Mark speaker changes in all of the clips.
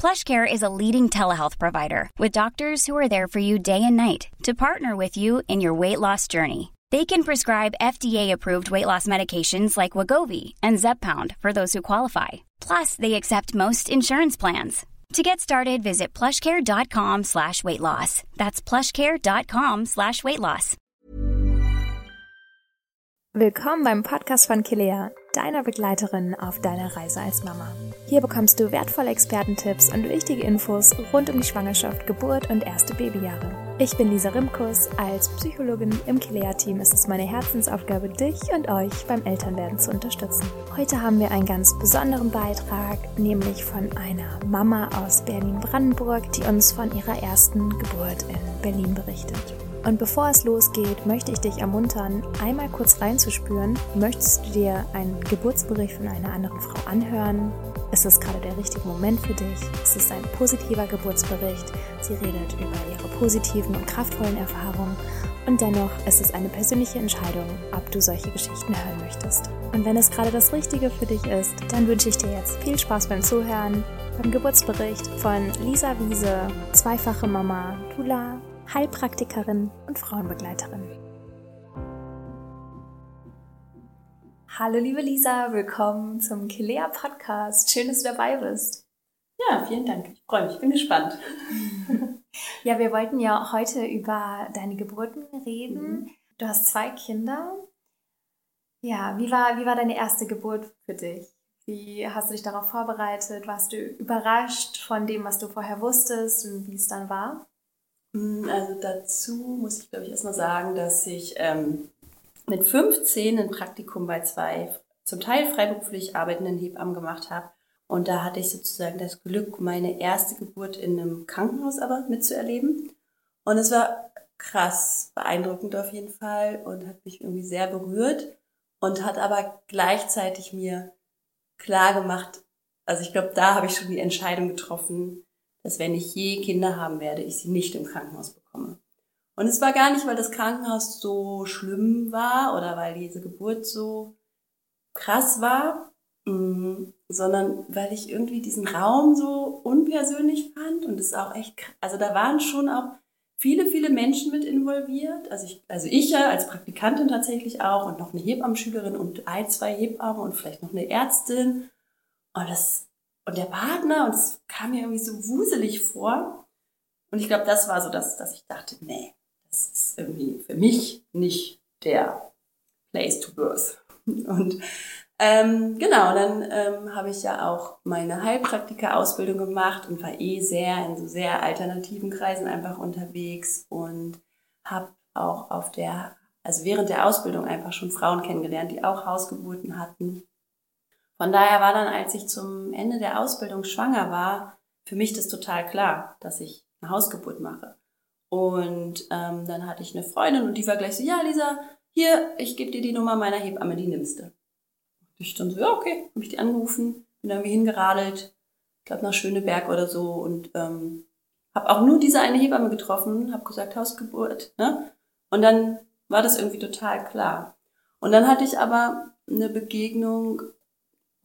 Speaker 1: PlushCare is a leading telehealth provider with doctors who are there for you day and night to partner with you in your weight loss journey. They can prescribe FDA-approved weight loss medications like Wagovi and Zepbound for those who qualify. Plus, they accept most insurance plans. To get started, visit plushcare.com slash weight loss. That's plushcare.com slash weight loss.
Speaker 2: Willkommen beim Podcast von Kilea, deiner Begleiterin auf deiner Reise als Mama. Hier bekommst du wertvolle Expertentipps und wichtige Infos rund um die Schwangerschaft, Geburt und erste Babyjahre. Ich bin Lisa Rimkus. Als Psychologin im Kilea-Team ist es meine Herzensaufgabe, dich und euch beim Elternwerden zu unterstützen. Heute haben wir einen ganz besonderen Beitrag, nämlich von einer Mama aus Berlin-Brandenburg, die uns von ihrer ersten Geburt in Berlin berichtet. Und bevor es losgeht, möchte ich dich ermuntern, einmal kurz reinzuspüren. Möchtest du dir einen Geburtsbericht von einer anderen Frau anhören? Ist es gerade der richtige Moment für dich? Ist es ein positiver Geburtsbericht? Sie redet über ihre positiven und kraftvollen Erfahrungen. Und dennoch ist es eine persönliche Entscheidung, ob du solche Geschichten hören möchtest. Und wenn es gerade das Richtige für dich ist, dann wünsche ich dir jetzt viel Spaß beim Zuhören beim Geburtsbericht von Lisa Wiese, zweifache Mama, Tula Heilpraktikerin und Frauenbegleiterin. Hallo liebe Lisa, willkommen zum Kilea Podcast. Schön, dass du dabei bist.
Speaker 3: Ja, vielen Dank. Ich freue mich, bin gespannt.
Speaker 2: ja, wir wollten ja heute über deine Geburten reden. Mhm. Du hast zwei Kinder. Ja, wie war, wie war deine erste Geburt für dich? Wie hast du dich darauf vorbereitet? Warst du überrascht von dem, was du vorher wusstest und wie es dann war?
Speaker 3: Mm, also dazu muss ich, glaube ich, erstmal sagen, dass ich ähm, mit 15 ein Praktikum bei zwei zum Teil freiberuflich arbeitenden Hebammen gemacht habe. Und da hatte ich sozusagen das Glück, meine erste Geburt in einem Krankenhaus aber mitzuerleben. Und es war krass beeindruckend auf jeden Fall und hat mich irgendwie sehr berührt und hat aber gleichzeitig mir klar gemacht, also ich glaube, da habe ich schon die Entscheidung getroffen, dass wenn ich je Kinder haben werde, ich sie nicht im Krankenhaus bekomme. Und es war gar nicht, weil das Krankenhaus so schlimm war oder weil diese Geburt so krass war, mm, sondern weil ich irgendwie diesen Raum so unpersönlich fand und es auch echt, also da waren schon auch viele, viele Menschen mit involviert. Also ich, also ich ja als Praktikantin tatsächlich auch und noch eine Hebammenschülerin und ein, zwei Hebammen und vielleicht noch eine Ärztin. Und das und der Partner und es kam mir irgendwie so wuselig vor. Und ich glaube, das war so das, dass ich dachte, nee, das ist irgendwie für mich nicht der Place to Birth. Und ähm, genau, dann ähm, habe ich ja auch meine Heilpraktiker-Ausbildung gemacht und war eh sehr in so sehr alternativen Kreisen einfach unterwegs und habe auch auf der, also während der Ausbildung einfach schon Frauen kennengelernt, die auch Hausgeburten hatten von daher war dann, als ich zum Ende der Ausbildung schwanger war, für mich das total klar, dass ich eine Hausgeburt mache. Und ähm, dann hatte ich eine Freundin und die war gleich so, ja Lisa, hier, ich gebe dir die Nummer meiner Hebamme, die nimmst du. Und ich dann so, ja okay, habe ich die angerufen, bin irgendwie hingeradelt, ich glaube nach Schöneberg oder so und ähm, habe auch nur diese eine Hebamme getroffen, habe gesagt, Hausgeburt, ne? Und dann war das irgendwie total klar. Und dann hatte ich aber eine Begegnung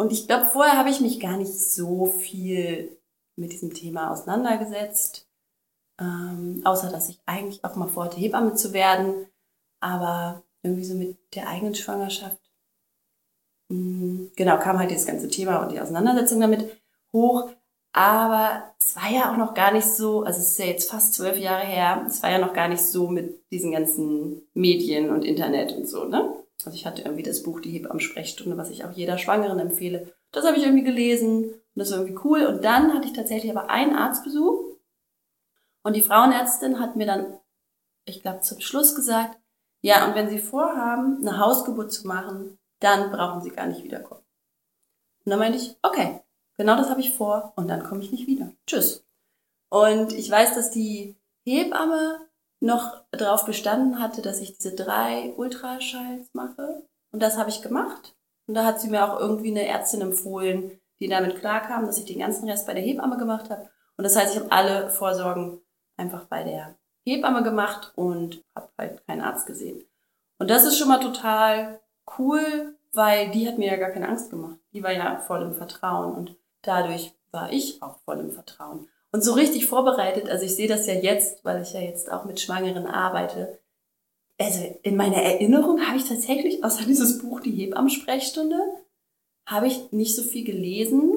Speaker 3: und ich glaube, vorher habe ich mich gar nicht so viel mit diesem Thema auseinandergesetzt. Ähm, außer dass ich eigentlich auch mal vorhatte, Hebamme zu werden. Aber irgendwie so mit der eigenen Schwangerschaft, mh, mm, genau, kam halt dieses ganze Thema und die Auseinandersetzung damit hoch. Aber es war ja auch noch gar nicht so, also es ist ja jetzt fast zwölf Jahre her, es war ja noch gar nicht so mit diesen ganzen Medien und Internet und so, ne? Also ich hatte irgendwie das Buch Die Hebammen-Sprechstunde, was ich auch jeder Schwangeren empfehle. Das habe ich irgendwie gelesen und das war irgendwie cool. Und dann hatte ich tatsächlich aber einen Arztbesuch und die Frauenärztin hat mir dann, ich glaube, zum Schluss gesagt, ja, und wenn Sie vorhaben, eine Hausgeburt zu machen, dann brauchen Sie gar nicht wiederkommen. Und dann meinte ich, okay, genau das habe ich vor und dann komme ich nicht wieder. Tschüss. Und ich weiß, dass die Hebamme noch darauf bestanden hatte, dass ich diese drei Ultraschalls mache. Und das habe ich gemacht. Und da hat sie mir auch irgendwie eine Ärztin empfohlen, die damit klarkam, dass ich den ganzen Rest bei der Hebamme gemacht habe. Und das heißt, ich habe alle Vorsorgen einfach bei der Hebamme gemacht und habe halt keinen Arzt gesehen. Und das ist schon mal total cool, weil die hat mir ja gar keine Angst gemacht. Die war ja voll im Vertrauen und dadurch war ich auch voll im Vertrauen. Und so richtig vorbereitet, also ich sehe das ja jetzt, weil ich ja jetzt auch mit Schwangeren arbeite. Also in meiner Erinnerung habe ich tatsächlich, außer dieses Buch Die Hebammensprechstunde, habe ich nicht so viel gelesen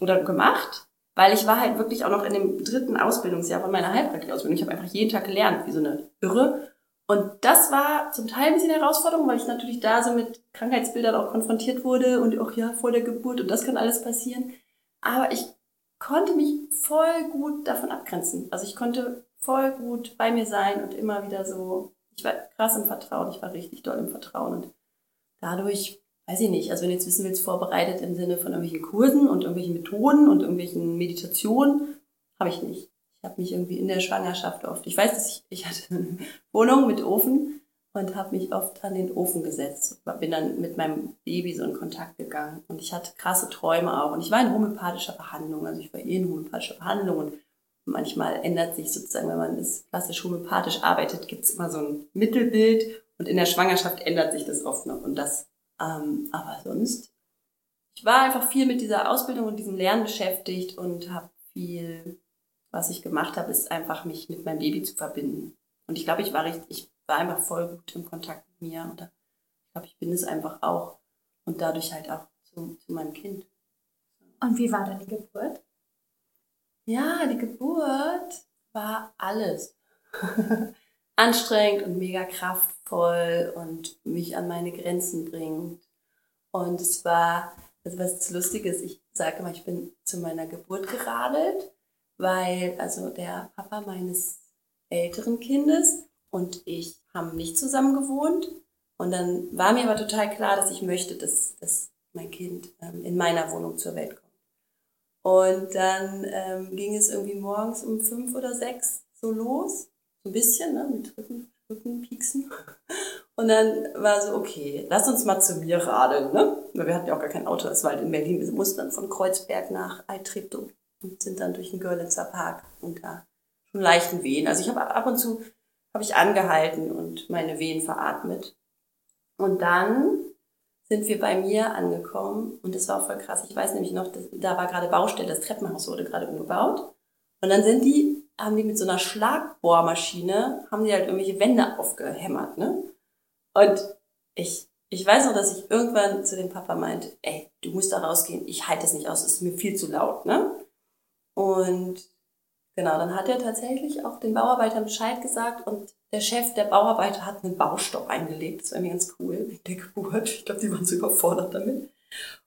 Speaker 3: oder gemacht, weil ich war halt wirklich auch noch in dem dritten Ausbildungsjahr von meiner Heilpraktikausbildung. Ich habe einfach jeden Tag gelernt, wie so eine Irre. Und das war zum Teil ein bisschen Herausforderung, weil ich natürlich da so mit Krankheitsbildern auch konfrontiert wurde und auch ja vor der Geburt und das kann alles passieren. Aber ich konnte mich voll gut davon abgrenzen. Also ich konnte voll gut bei mir sein und immer wieder so, ich war krass im Vertrauen, ich war richtig doll im Vertrauen und dadurch, weiß ich nicht, also wenn du jetzt wissen willst, vorbereitet im Sinne von irgendwelchen Kursen und irgendwelchen Methoden und irgendwelchen Meditationen, habe ich nicht. Ich habe mich irgendwie in der Schwangerschaft oft, ich weiß, dass ich, ich hatte eine Wohnung mit Ofen und habe mich oft an den Ofen gesetzt. Bin dann mit meinem Baby so in Kontakt gegangen und ich hatte krasse Träume auch. Und ich war in homöopathischer Behandlung, also ich war eh in homöopathischer Behandlung und manchmal ändert sich sozusagen, wenn man das klassisch homöopathisch arbeitet, gibt es immer so ein Mittelbild und in der Schwangerschaft ändert sich das oft noch und das, ähm, aber sonst. Ich war einfach viel mit dieser Ausbildung und diesem Lernen beschäftigt und habe viel, was ich gemacht habe, ist einfach mich mit meinem Baby zu verbinden. Und ich glaube, ich war richtig, ich war einfach voll gut im Kontakt mit mir. Und ich glaube, ich bin es einfach auch. Und dadurch halt auch zu, zu meinem Kind.
Speaker 2: Und wie war dann die Geburt?
Speaker 3: Ja, die Geburt war alles. Anstrengend und mega kraftvoll und mich an meine Grenzen bringt. Und es war, also was lustig ist, ich sage immer, ich bin zu meiner Geburt geradelt, weil also der Papa meines älteren Kindes und ich haben nicht zusammen gewohnt. Und dann war mir aber total klar, dass ich möchte, dass, dass mein Kind ähm, in meiner Wohnung zur Welt kommt. Und dann ähm, ging es irgendwie morgens um fünf oder sechs so los. So ein bisschen, ne, mit Rücken, Rückenpieksen. Und dann war so, okay, lass uns mal zu mir radeln, ne? Weil wir hatten ja auch gar kein Auto, das war halt in Berlin. Wir mussten dann von Kreuzberg nach Eitreptow und sind dann durch den Görlitzer Park und da schon leichten Wehen. Also ich habe ab und zu habe ich angehalten und meine Wehen veratmet. Und dann sind wir bei mir angekommen und das war voll krass. Ich weiß nämlich noch, da war gerade Baustelle, das Treppenhaus wurde gerade umgebaut. Und dann sind die, haben die mit so einer Schlagbohrmaschine, haben die halt irgendwelche Wände aufgehämmert, ne? Und ich, ich weiß noch, dass ich irgendwann zu dem Papa meinte, ey, du musst da rausgehen, ich halte es nicht aus, es ist mir viel zu laut, ne? Und Genau, dann hat er tatsächlich auch den Bauarbeitern Bescheid gesagt und der Chef der Bauarbeiter hat einen Baustopp eingelegt. Das war irgendwie ganz cool wegen der Geburt. Ich glaube, die waren so überfordert damit.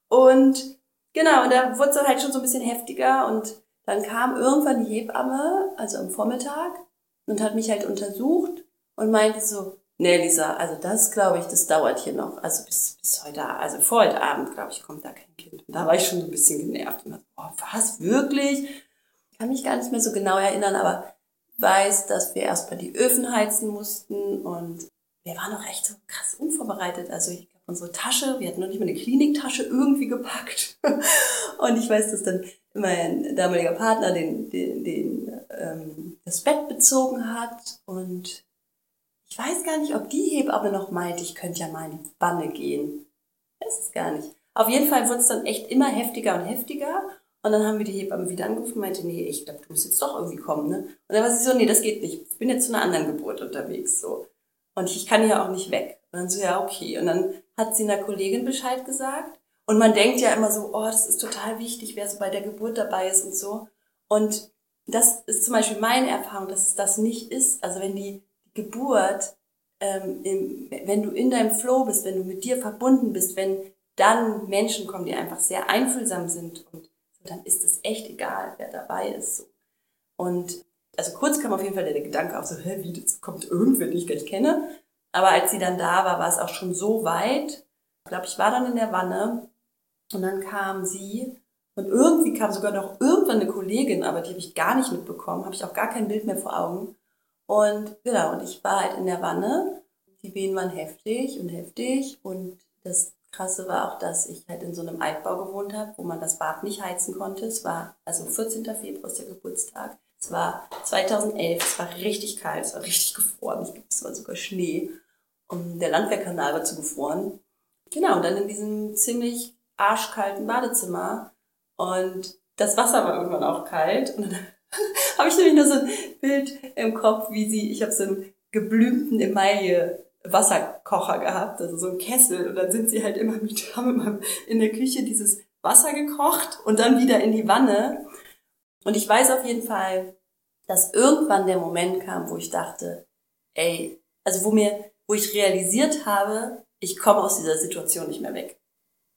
Speaker 3: Und genau, und da wurde es halt schon so ein bisschen heftiger und dann kam irgendwann die Hebamme, also am Vormittag, und hat mich halt untersucht und meinte so, nee, Lisa, also das glaube ich, das dauert hier noch. Also bis, bis heute, also vor heute Abend, glaube ich, kommt da kein Kind. Und da war ich schon so ein bisschen genervt und dachte, boah, was, wirklich? Kann mich gar nicht mehr so genau erinnern, aber weiß, dass wir erstmal die Öfen heizen mussten und wir waren noch echt so krass unvorbereitet. Also ich glaube, unsere Tasche, wir hatten noch nicht mal eine Kliniktasche irgendwie gepackt. und ich weiß, dass dann mein damaliger Partner den, den, den ähm, das Bett bezogen hat und ich weiß gar nicht, ob die Hebamme noch meinte, ich könnte ja mal in die Banne gehen. Weiß es gar nicht. Auf jeden Fall wurde es dann echt immer heftiger und heftiger. Und dann haben wir die Hebamme wieder angerufen und meinte, nee, ich glaube, du musst jetzt doch irgendwie kommen, ne? Und dann war sie so, nee, das geht nicht. Ich bin jetzt zu einer anderen Geburt unterwegs, so. Und ich kann ja auch nicht weg. Und dann so, ja, okay. Und dann hat sie einer Kollegin Bescheid gesagt. Und man denkt ja immer so, oh, das ist total wichtig, wer so bei der Geburt dabei ist und so. Und das ist zum Beispiel meine Erfahrung, dass es das nicht ist. Also wenn die Geburt, ähm, im, wenn du in deinem Flow bist, wenn du mit dir verbunden bist, wenn dann Menschen kommen, die einfach sehr einfühlsam sind und dann ist es echt egal, wer dabei ist. Und also kurz kam auf jeden Fall der Gedanke auf, so, hä, wie, das kommt irgendwer, den ich gar nicht kenne. Aber als sie dann da war, war es auch schon so weit. Ich glaube, ich war dann in der Wanne und dann kam sie und irgendwie kam sogar noch irgendwann eine Kollegin, aber die habe ich gar nicht mitbekommen, habe ich auch gar kein Bild mehr vor Augen. Und genau, und ich war halt in der Wanne. Die Wehen waren heftig und heftig. Und das Krasse war auch, dass ich halt in so einem Altbau gewohnt habe, wo man das Bad nicht heizen konnte. Es war also 14. Februar ist der Geburtstag. Es war 2011, es war richtig kalt, es war richtig gefroren. Es war sogar Schnee. Und der Landwehrkanal war zugefroren. Genau, und dann in diesem ziemlich arschkalten Badezimmer. Und das Wasser war irgendwann auch kalt. Und dann habe ich nämlich nur so ein Bild im Kopf, wie sie, ich habe so einen geblümten Emaille Wasserkocher gehabt, also so ein Kessel. Und dann sind sie halt immer mit, haben immer in der Küche dieses Wasser gekocht und dann wieder in die Wanne. Und ich weiß auf jeden Fall, dass irgendwann der Moment kam, wo ich dachte, ey, also wo mir, wo ich realisiert habe, ich komme aus dieser Situation nicht mehr weg.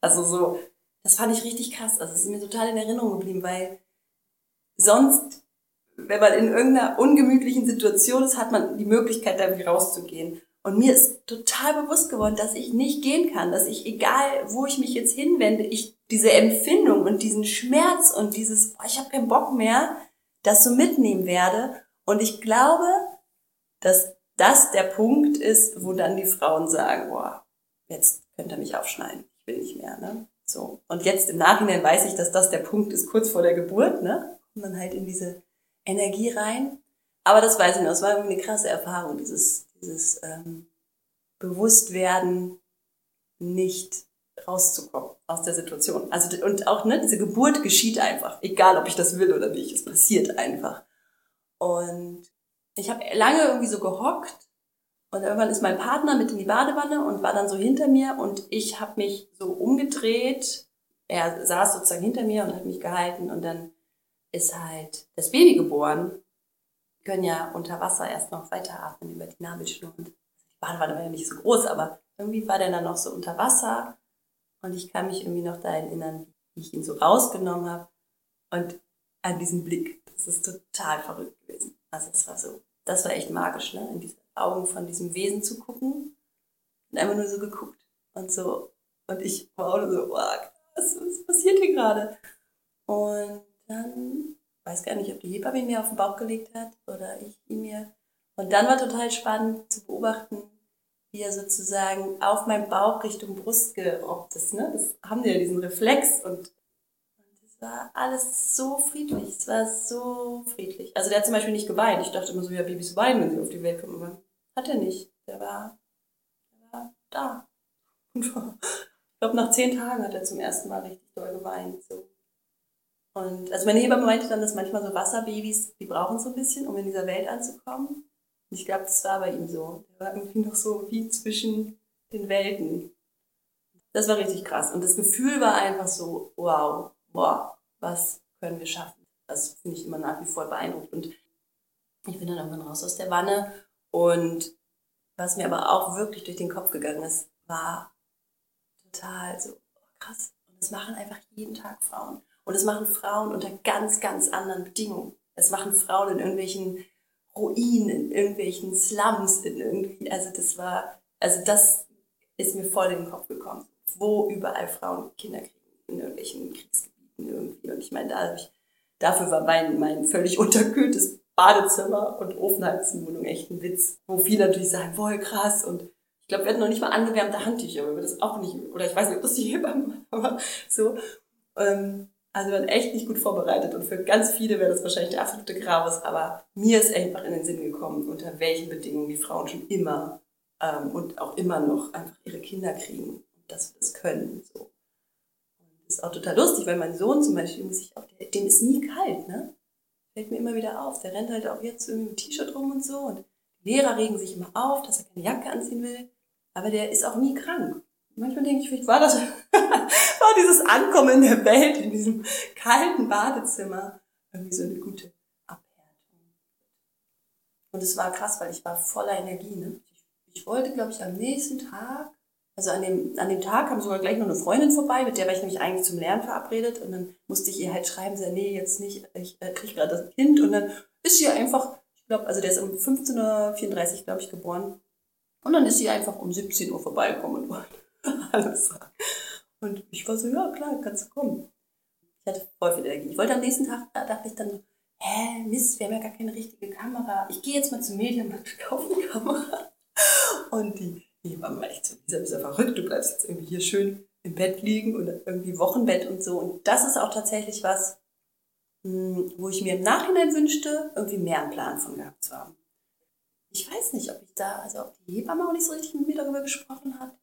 Speaker 3: Also so, das fand ich richtig krass. Also es ist mir total in Erinnerung geblieben, weil sonst, wenn man in irgendeiner ungemütlichen Situation ist, hat man die Möglichkeit, da irgendwie rauszugehen. Und mir ist total bewusst geworden, dass ich nicht gehen kann, dass ich, egal wo ich mich jetzt hinwende, ich diese Empfindung und diesen Schmerz und dieses, boah, ich habe keinen Bock mehr, das so mitnehmen werde. Und ich glaube, dass das der Punkt ist, wo dann die Frauen sagen, boah, jetzt könnt ihr mich aufschneiden, ich will nicht mehr. Ne? So. Und jetzt im Nachhinein weiß ich, dass das der Punkt ist, kurz vor der Geburt, ne? Und dann halt in diese Energie rein. Aber das weiß ich noch, es war irgendwie eine krasse Erfahrung, dieses, dieses ähm, Bewusstwerden, nicht rauszukommen aus der Situation. Also und auch ne, diese Geburt geschieht einfach, egal ob ich das will oder nicht, es passiert einfach. Und ich habe lange irgendwie so gehockt und irgendwann ist mein Partner mit in die Badewanne und war dann so hinter mir und ich habe mich so umgedreht. Er saß sozusagen hinter mir und hat mich gehalten und dann ist halt das Baby geboren. Können ja unter Wasser erst noch weiteratmen über die Nabelschnur. Und die Badewanne war ja nicht so groß, aber irgendwie war der dann noch so unter Wasser und ich kann mich irgendwie noch da erinnern, wie ich ihn so rausgenommen habe und an diesen Blick. Das ist total verrückt gewesen. Also es war so, das war echt magisch, ne? In diese Augen von diesem Wesen zu gucken und einfach nur so geguckt und so. Und ich war auch nur so, wow, was, was passiert hier gerade? Und dann, weiß gar nicht, ob die Hebamme ihn mir auf den Bauch gelegt hat oder ich ihn mir. Und dann war total spannend zu beobachten, wie er sozusagen auf meinem Bauch Richtung Brust gerobbt ist. Ne? Das haben die ja diesen Reflex und es war alles so friedlich. Es war so friedlich. Also der hat zum Beispiel nicht geweint. Ich dachte immer so, ja, Babys weinen, wenn sie auf die Welt kommen. Aber hat er nicht. Der war, der war da. Ich glaube, nach zehn Tagen hat er zum ersten Mal richtig doll geweint. So. Und also meine Hebamme meinte dann, dass manchmal so Wasserbabys, die brauchen so ein bisschen, um in dieser Welt anzukommen. Und ich glaube, das war bei ihm so. Der war irgendwie noch so wie zwischen den Welten. Das war richtig krass. Und das Gefühl war einfach so, wow, boah, was können wir schaffen? Das finde ich immer nach wie vor beeindruckend. Und ich bin dann irgendwann raus aus der Wanne. Und was mir aber auch wirklich durch den Kopf gegangen ist, war total so krass. Und das machen einfach jeden Tag Frauen. Und das machen Frauen unter ganz, ganz anderen Bedingungen. Es machen Frauen in irgendwelchen Ruinen, in irgendwelchen Slums, in irgendwie, also das war, also das ist mir voll in den Kopf gekommen, wo überall Frauen Kinder kriegen, in irgendwelchen Kriegsgebieten irgendwie. Und ich meine, dadurch, dafür war mein, mein völlig unterkühltes Badezimmer und Ofenheizenwohnung echt ein Witz, wo viele natürlich sagen, voll krass und ich glaube, wir hatten noch nicht mal angewärmte Handtücher, weil wir das auch nicht, oder ich weiß nicht, ob das die Hebammen, aber so. Ähm, also wir waren echt nicht gut vorbereitet und für ganz viele wäre das wahrscheinlich der absolute Graus, aber mir ist einfach in den Sinn gekommen, unter welchen Bedingungen die Frauen schon immer ähm, und auch immer noch einfach ihre Kinder kriegen und dass wir das können. So. Und das ist auch total lustig, weil mein Sohn zum Beispiel, muss ich auch, dem ist nie kalt, ne? Fällt mir immer wieder auf. Der rennt halt auch jetzt irgendwie mit T-Shirt rum und so und Lehrer regen sich immer auf, dass er keine Jacke anziehen will, aber der ist auch nie krank. Manchmal denke ich, war das war dieses Ankommen in der Welt, in diesem kalten Badezimmer, irgendwie so eine gute Abhärtung. Und es war krass, weil ich war voller Energie. Ne? Ich, wollte, glaube ich, am nächsten Tag, also an dem, an dem Tag kam sogar gleich noch eine Freundin vorbei, mit der war ich nämlich eigentlich zum Lernen verabredet. Und dann musste ich ihr halt schreiben, so, nee, jetzt nicht, ich äh, kriege gerade das Kind. Und dann ist sie einfach, ich glaube, also der ist um 15.34 Uhr, glaube ich, geboren. Und dann ist sie einfach um 17 Uhr vorbeigekommen und sagen. Und ich war so, ja klar, kannst du kommen. Ich hatte voll viel Energie. Ich wollte am nächsten Tag, da dachte ich dann, hä, Mist, wir haben ja gar keine richtige Kamera. Ich gehe jetzt mal zum Medienmarkt, kaufe eine Kamera. Und die Hebamme war echt so, Lisa, bist ja verrückt, du bleibst jetzt irgendwie hier schön im Bett liegen oder irgendwie Wochenbett und so. Und das ist auch tatsächlich was, hm, wo ich mir im Nachhinein wünschte, irgendwie mehr einen Plan von gehabt zu haben. Ich weiß nicht, ob ich da, also ob die Hebamme auch nicht so richtig mit mir darüber gesprochen hat.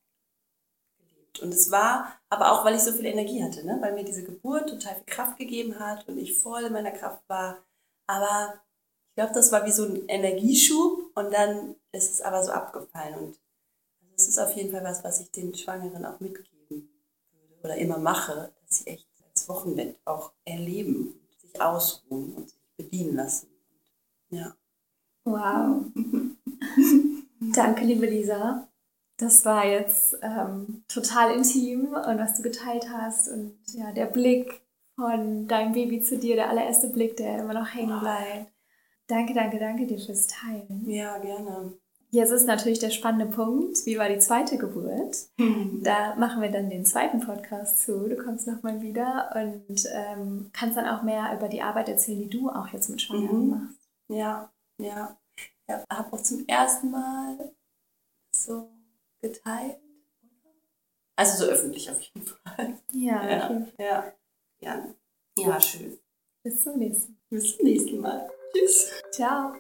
Speaker 3: Und es war aber auch, weil ich so viel Energie hatte, ne? weil mir diese Geburt total viel Kraft gegeben hat und ich voll in meiner Kraft war. Aber ich glaube, das war wie so ein Energieschub und dann ist es aber so abgefallen. Und das ist auf jeden Fall was, was ich den Schwangeren auch mitgeben würde oder immer mache, dass sie echt als Wochenbett auch erleben und sich ausruhen und sich bedienen lassen. Ja.
Speaker 2: Wow. Danke, liebe Lisa. Das war jetzt ähm, total intim und was du geteilt hast und ja, der Blick von deinem Baby zu dir, der allererste Blick, der immer noch hängen bleibt. Danke, danke, danke dir fürs Teilen.
Speaker 3: Ja, gerne.
Speaker 2: Jetzt ist natürlich der spannende Punkt, wie war die zweite Geburt? Da machen wir dann den zweiten Podcast zu. Du kommst nochmal wieder und ähm, kannst dann auch mehr über die Arbeit erzählen, die du auch jetzt mit Schwangeren
Speaker 3: Mhm.
Speaker 2: machst.
Speaker 3: Ja, ja. Ich habe auch zum ersten Mal so geteilt. Also so öffentlich auf jeden Fall.
Speaker 2: Ja,
Speaker 3: Ja,
Speaker 2: okay.
Speaker 3: ja. Gerne. Ja, schön.
Speaker 2: Bis zum nächsten Mal.
Speaker 3: Bis zum nächsten Mal. Tschüss.
Speaker 2: Ciao.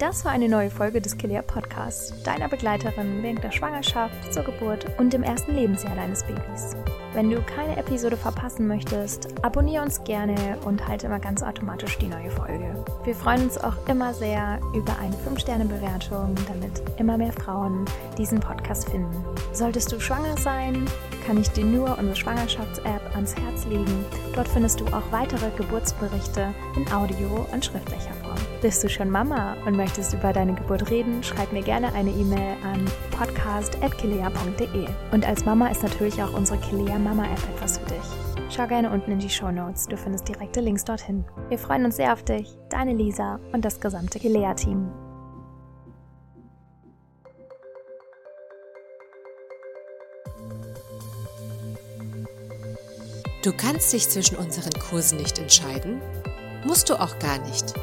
Speaker 2: Das war eine neue Folge des Kilea Podcasts, deiner Begleiterin während der Schwangerschaft, zur Geburt und im ersten Lebensjahr deines Babys. Wenn du keine Episode verpassen möchtest, abonniere uns gerne und halte immer ganz automatisch die neue Folge. Wir freuen uns auch immer sehr über eine 5-Sterne-Bewertung, damit immer mehr Frauen diesen Podcast finden. Solltest du schwanger sein, kann ich dir nur unsere Schwangerschafts-App ans Herz legen. Dort findest du auch weitere Geburtsberichte in Audio- und schriftlicher Form. Bist du schon Mama und möchtest über deine Geburt reden, schreib mir gerne eine E-Mail an podcast.kilea.de. Und als Mama ist natürlich auch unsere Kilea Mama App etwas für dich. Schau gerne unten in die Show Notes, du findest direkte Links dorthin. Wir freuen uns sehr auf dich, deine Lisa und das gesamte Kilea-Team.
Speaker 4: Du kannst dich zwischen unseren Kursen nicht entscheiden? Musst du auch gar nicht.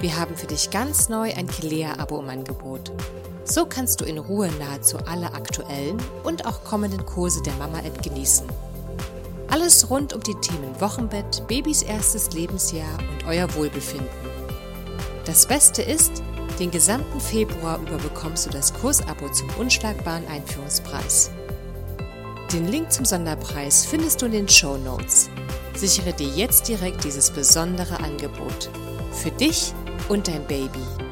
Speaker 4: Wir haben für dich ganz neu ein Kilea-Abo im Angebot. So kannst du in Ruhe nahezu alle aktuellen und auch kommenden Kurse der Mama-App genießen. Alles rund um die Themen Wochenbett, Babys erstes Lebensjahr und euer Wohlbefinden. Das Beste ist, den gesamten Februar über bekommst du das Kursabo zum unschlagbaren Einführungspreis. Den Link zum Sonderpreis findest du in den Show Notes. Sichere dir jetzt direkt dieses besondere Angebot. Für dich und dein Baby.